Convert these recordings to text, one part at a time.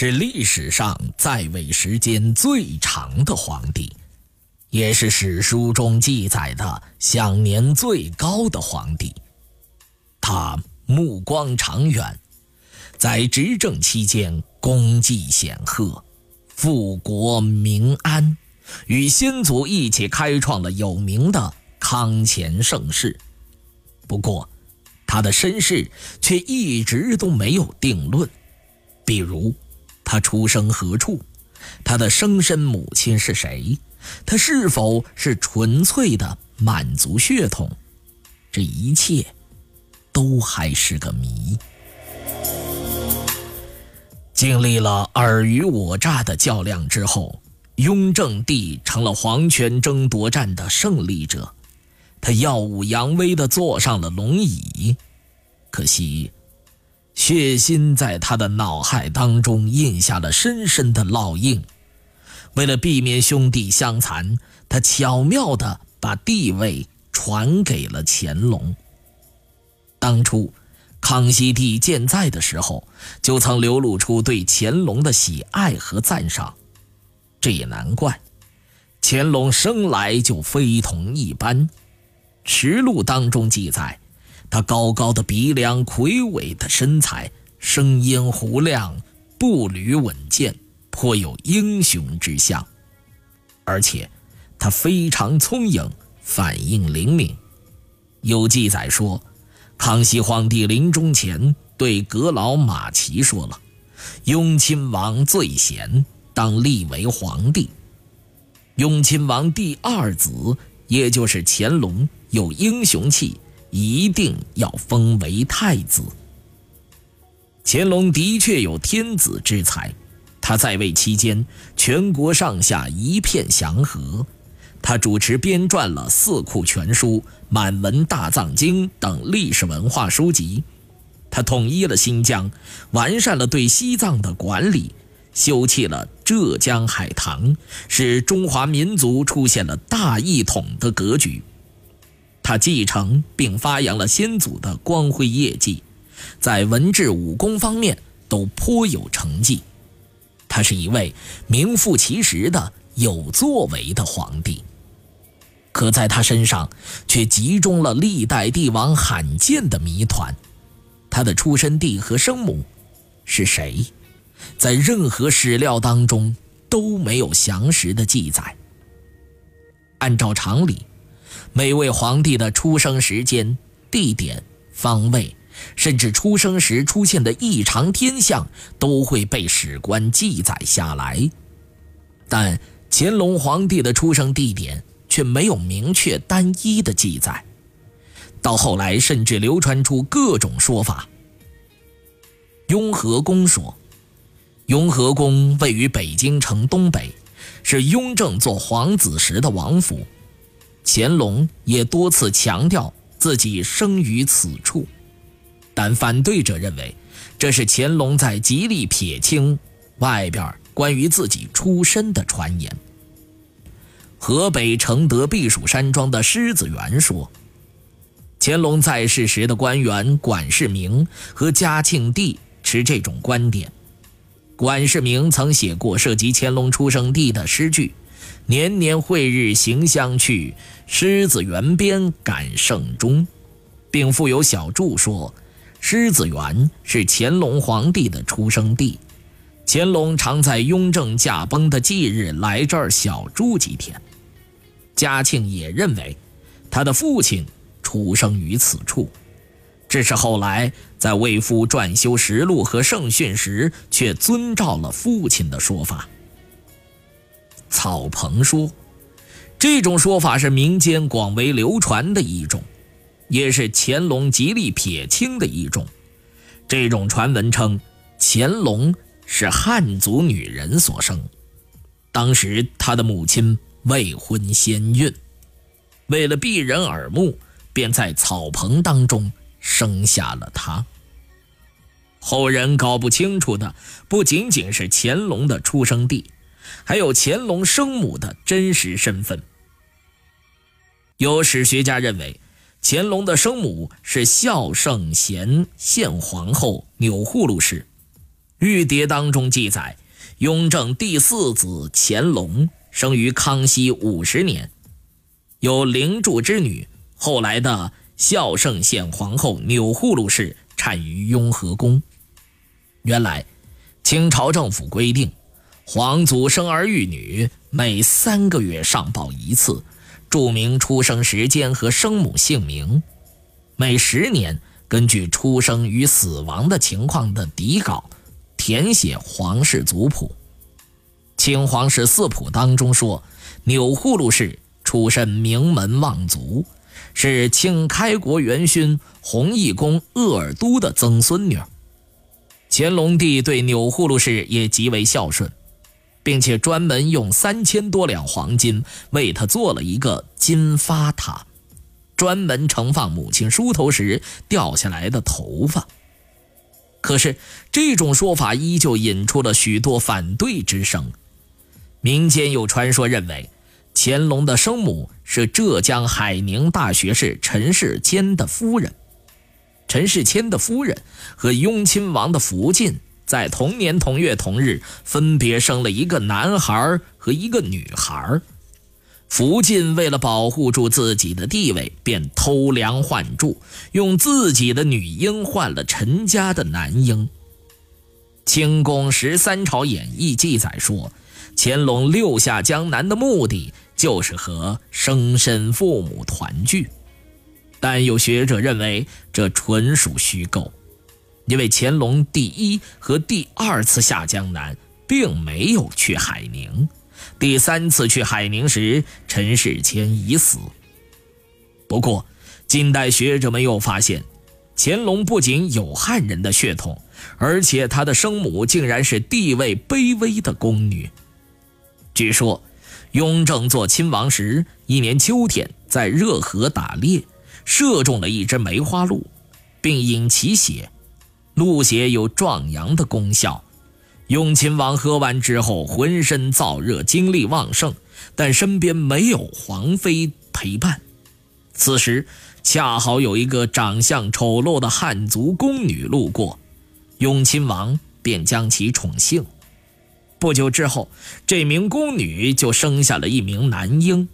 是历史上在位时间最长的皇帝，也是史书中记载的享年最高的皇帝。他目光长远，在执政期间功绩显赫，富国民安，与先祖一起开创了有名的康乾盛世。不过，他的身世却一直都没有定论，比如。他出生何处？他的生身母亲是谁？他是否是纯粹的满族血统？这一切，都还是个谜。经历了尔虞我诈的较量之后，雍正帝成了皇权争夺战的胜利者。他耀武扬威地坐上了龙椅，可惜。血腥在他的脑海当中印下了深深的烙印。为了避免兄弟相残，他巧妙地把地位传给了乾隆。当初，康熙帝健在的时候，就曾流露出对乾隆的喜爱和赞赏。这也难怪，乾隆生来就非同一般。《实录》当中记载。他高高的鼻梁，魁伟的身材，声音洪亮，步履稳健，颇有英雄之相。而且，他非常聪颖，反应灵敏。有记载说，康熙皇帝临终前对阁老马齐说了：“雍亲王最贤，当立为皇帝。”雍亲王第二子，也就是乾隆，有英雄气。一定要封为太子。乾隆的确有天子之才，他在位期间，全国上下一片祥和。他主持编撰了《四库全书》《满文大藏经》等历史文化书籍。他统一了新疆，完善了对西藏的管理，修葺了浙江海棠，使中华民族出现了大一统的格局。他继承并发扬了先祖的光辉业绩，在文治武功方面都颇有成绩。他是一位名副其实的有作为的皇帝，可在他身上却集中了历代帝王罕见的谜团：他的出生地和生母是谁？在任何史料当中都没有详实的记载。按照常理。每位皇帝的出生时间、地点、方位，甚至出生时出现的异常天象，都会被史官记载下来。但乾隆皇帝的出生地点却没有明确单一的记载，到后来甚至流传出各种说法。雍和宫说，雍和宫位于北京城东北，是雍正做皇子时的王府。乾隆也多次强调自己生于此处，但反对者认为这是乾隆在极力撇清外边关于自己出身的传言。河北承德避暑山庄的狮子园说，乾隆在世时的官员管世明和嘉庆帝持这种观点。管世明曾写过涉及乾隆出生地的诗句。年年会日行相去，狮子园边感圣钟，并附有小注说，狮子园是乾隆皇帝的出生地，乾隆常在雍正驾崩的忌日来这儿小住几天。嘉庆也认为，他的父亲出生于此处，只是后来在为父撰修实录和圣训时，却遵照了父亲的说法。草棚说，这种说法是民间广为流传的一种，也是乾隆极力撇清的一种。这种传闻称，乾隆是汉族女人所生。当时他的母亲未婚先孕，为了避人耳目，便在草棚当中生下了他。后人搞不清楚的不仅仅是乾隆的出生地，还有乾隆生母的真实身份。有史学家认为，乾隆的生母是孝圣贤献皇后钮祜禄氏。玉牒当中记载，雍正第四子乾隆生于康熙五十年，有灵柱之女。后来的孝圣献皇后钮祜禄氏产于雍和宫。原来，清朝政府规定，皇族生儿育女每三个月上报一次。注明出生时间和生母姓名，每十年根据出生与死亡的情况的底稿填写皇室族谱。清皇室四谱当中说，钮祜禄氏出身名门望族，是清开国元勋弘义公鄂尔都的曾孙女。乾隆帝对钮祜禄氏也极为孝顺。并且专门用三千多两黄金为他做了一个金发塔，专门盛放母亲梳头时掉下来的头发。可是这种说法依旧引出了许多反对之声。民间有传说认为，乾隆的生母是浙江海宁大学士陈世谦的夫人。陈世谦的夫人和雍亲王的福晋。在同年同月同日，分别生了一个男孩和一个女孩。福晋为了保护住自己的地位，便偷梁换柱，用自己的女婴换了陈家的男婴。《清宫十三朝演义》记载说，乾隆六下江南的目的就是和生身父母团聚，但有学者认为这纯属虚构。因为乾隆第一和第二次下江南并没有去海宁，第三次去海宁时，陈世谦已死。不过，近代学者们又发现，乾隆不仅有汉人的血统，而且他的生母竟然是地位卑微的宫女。据说，雍正做亲王时，一年秋天在热河打猎，射中了一只梅花鹿，并饮其血。鹿血有壮阳的功效，雍亲王喝完之后浑身燥热，精力旺盛，但身边没有皇妃陪伴。此时恰好有一个长相丑陋的汉族宫女路过，雍亲王便将其宠幸。不久之后，这名宫女就生下了一名男婴。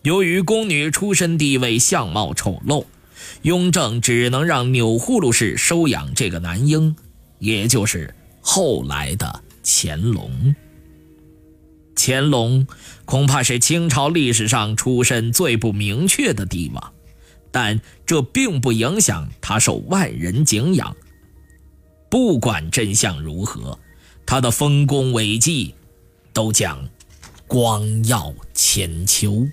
由于宫女出身地位，相貌丑陋。雍正只能让钮祜禄氏收养这个男婴，也就是后来的乾隆。乾隆恐怕是清朝历史上出身最不明确的帝王，但这并不影响他受万人敬仰。不管真相如何，他的丰功伟绩都将光耀千秋。